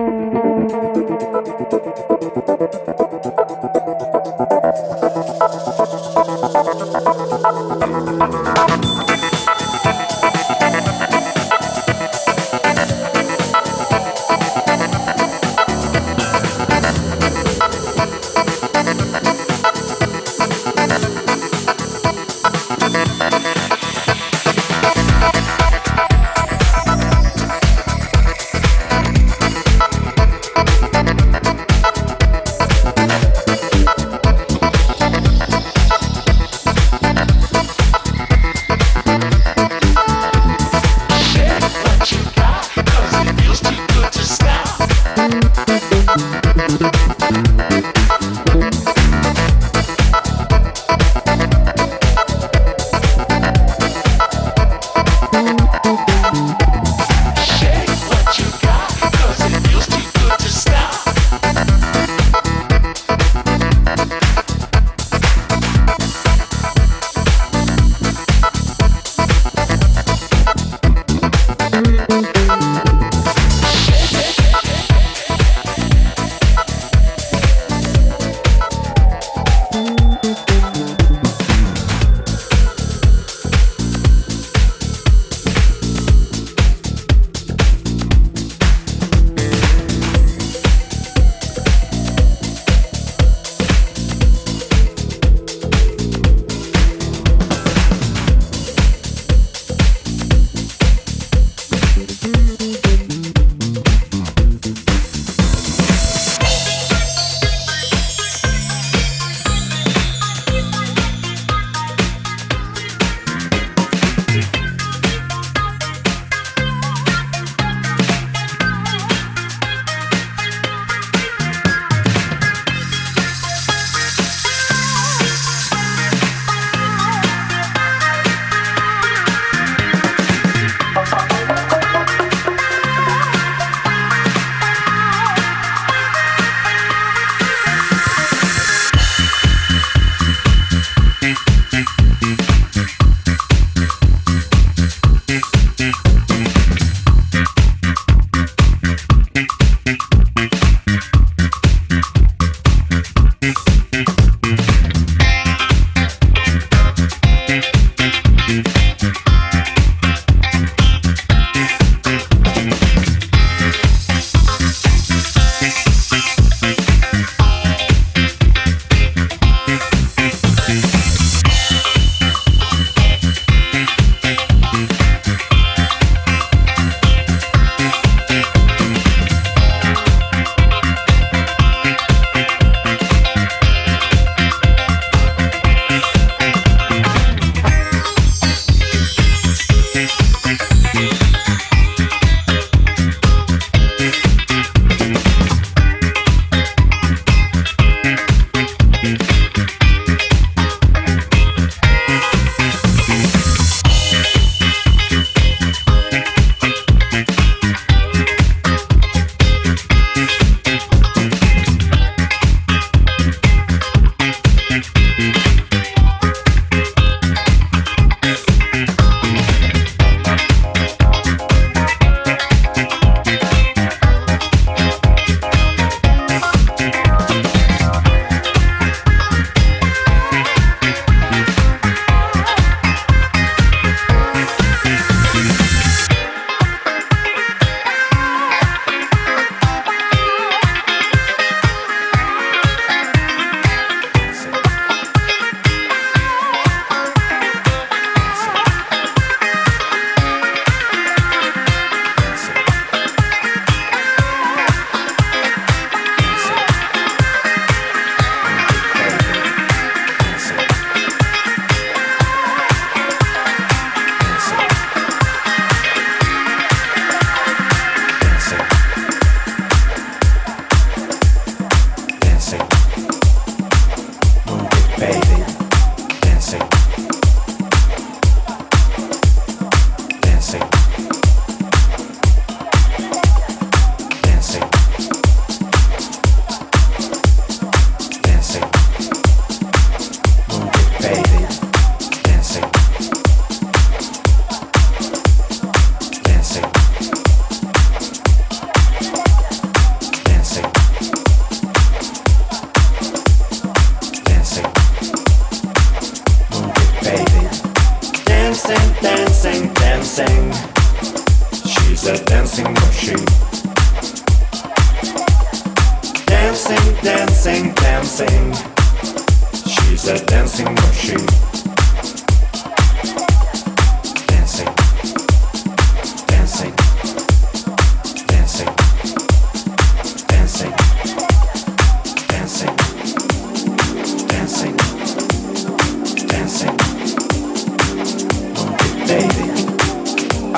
Música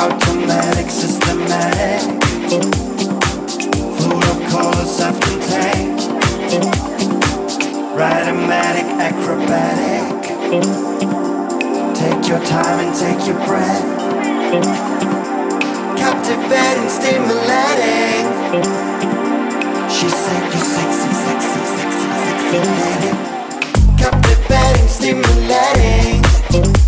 automatic, systematic. Full of. Rhythmatic, acrobatic. Take your time and take your breath. Captivating, stimulating. She's sexy, sexy, sexy, sexy, sexy, lady. Captivating, stimulating.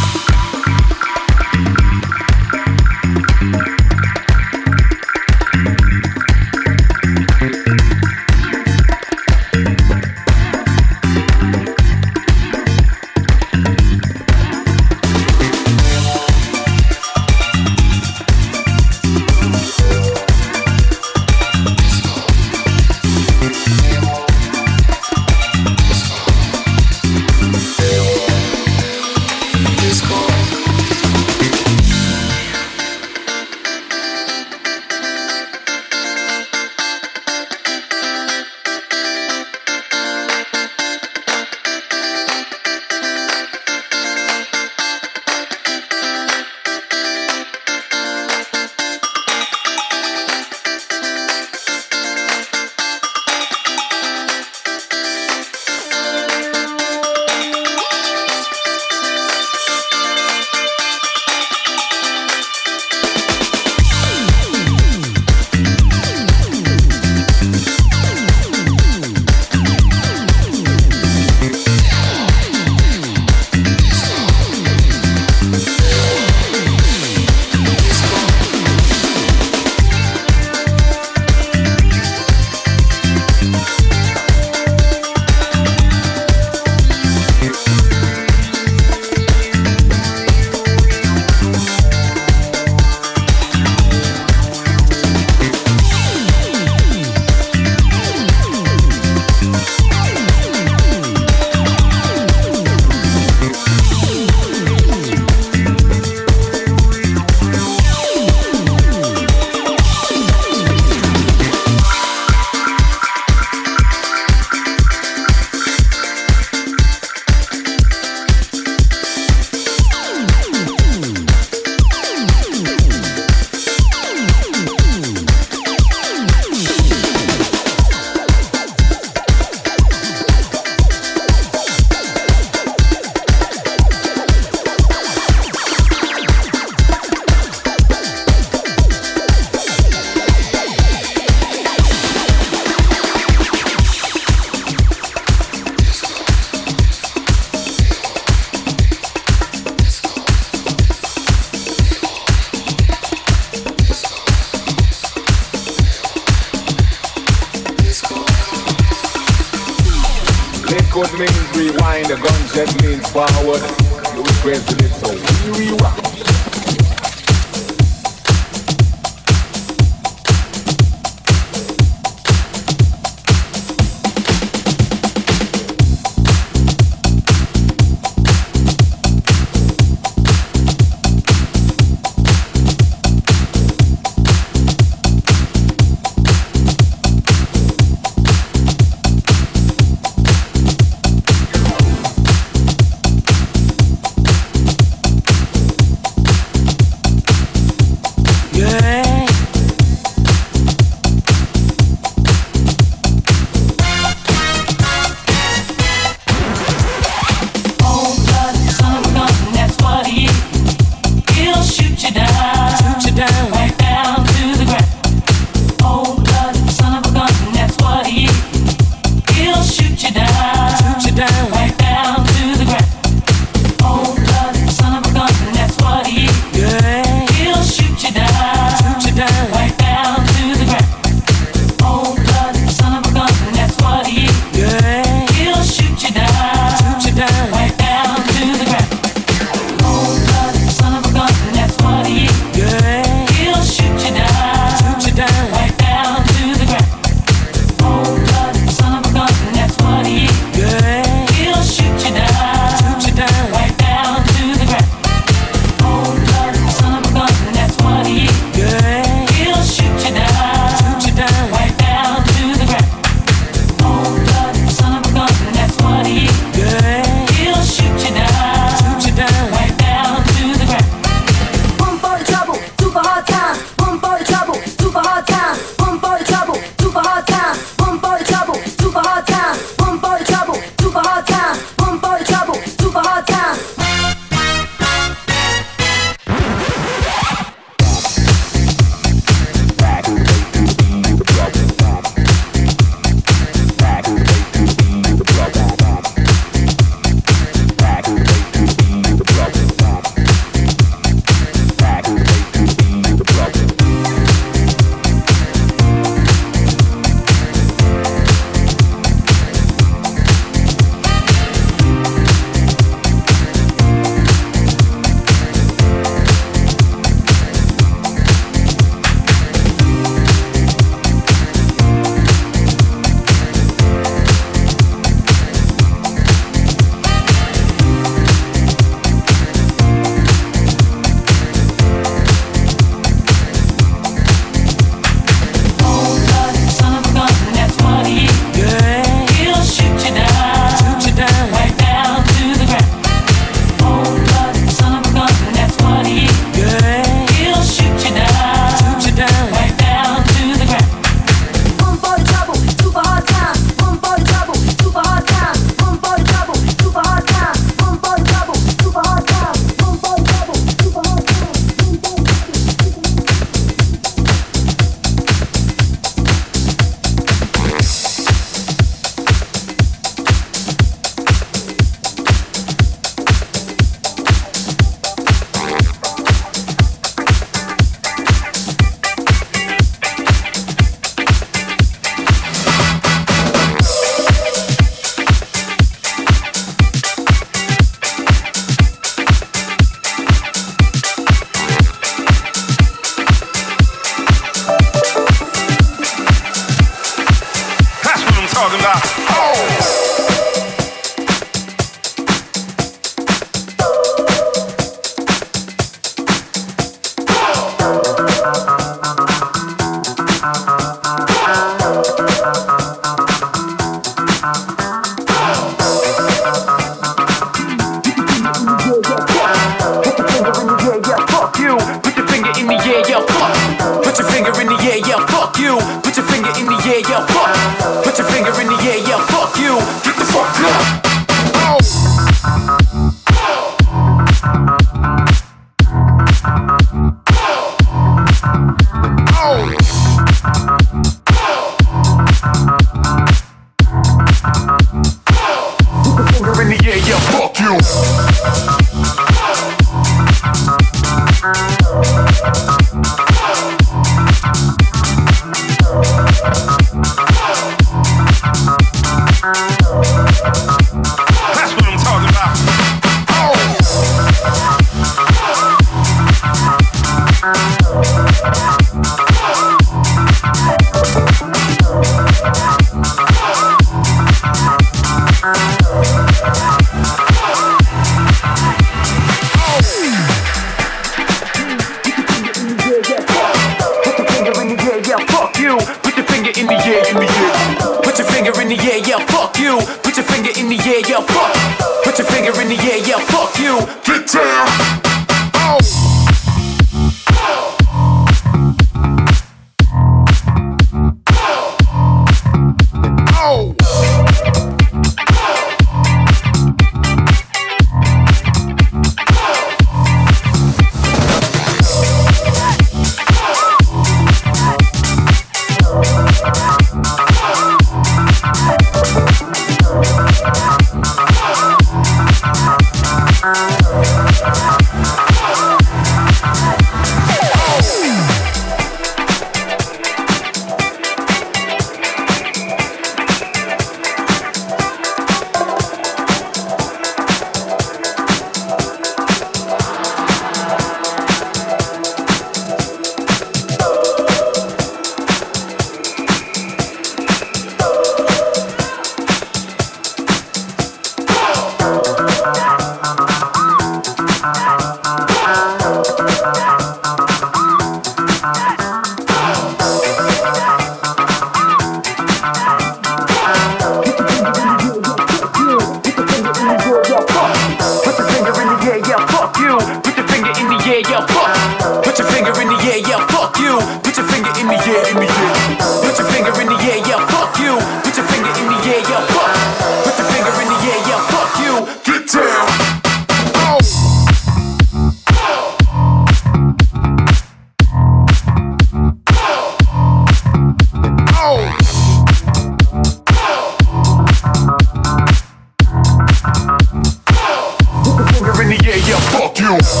house.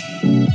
Bye.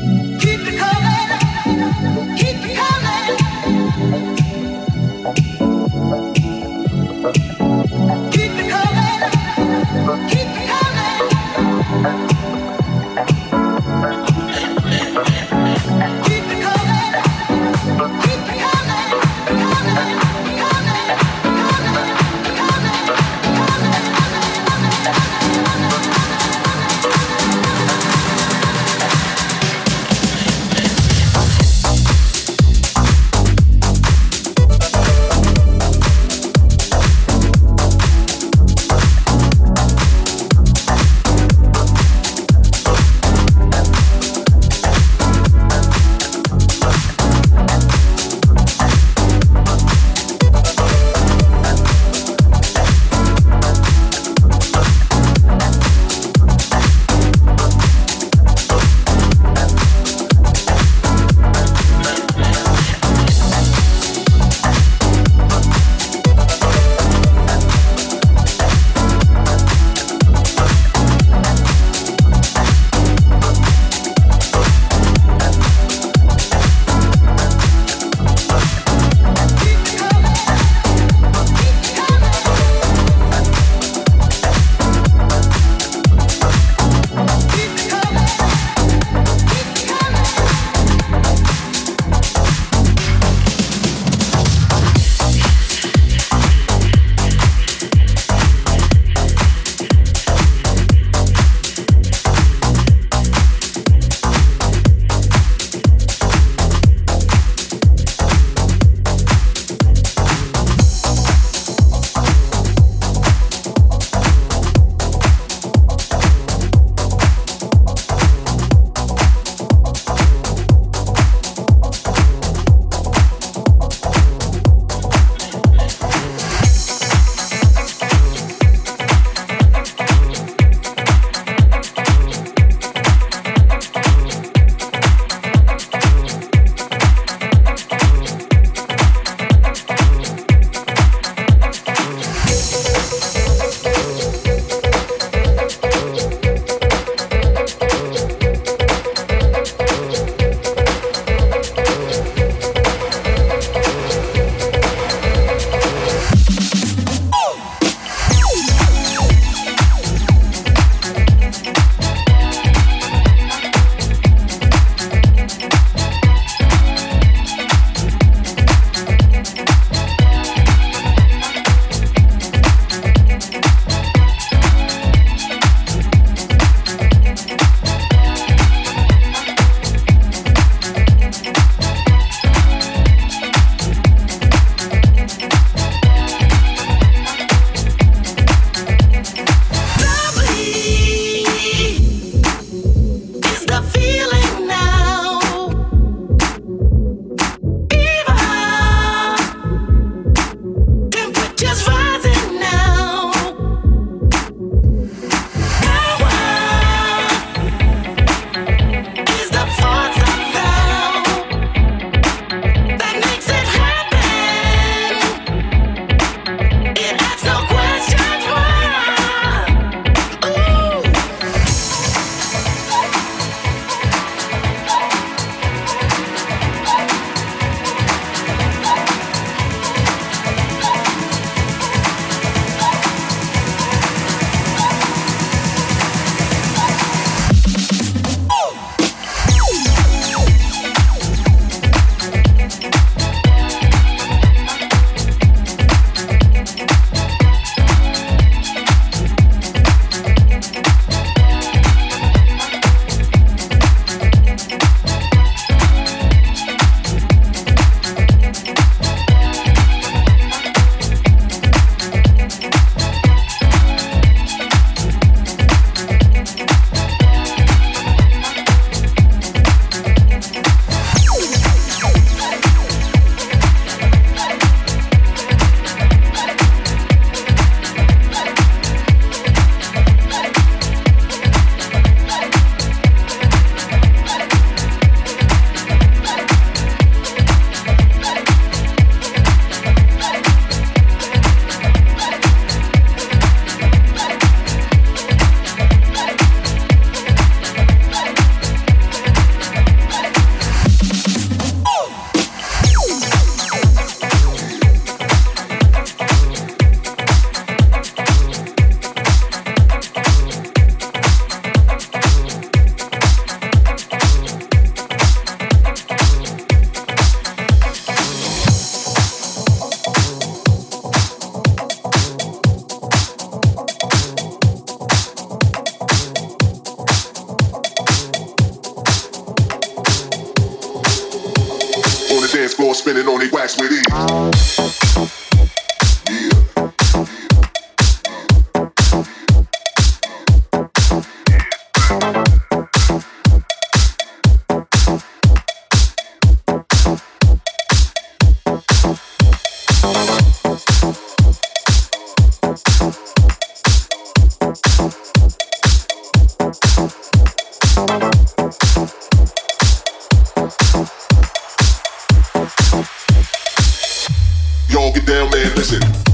Not down for that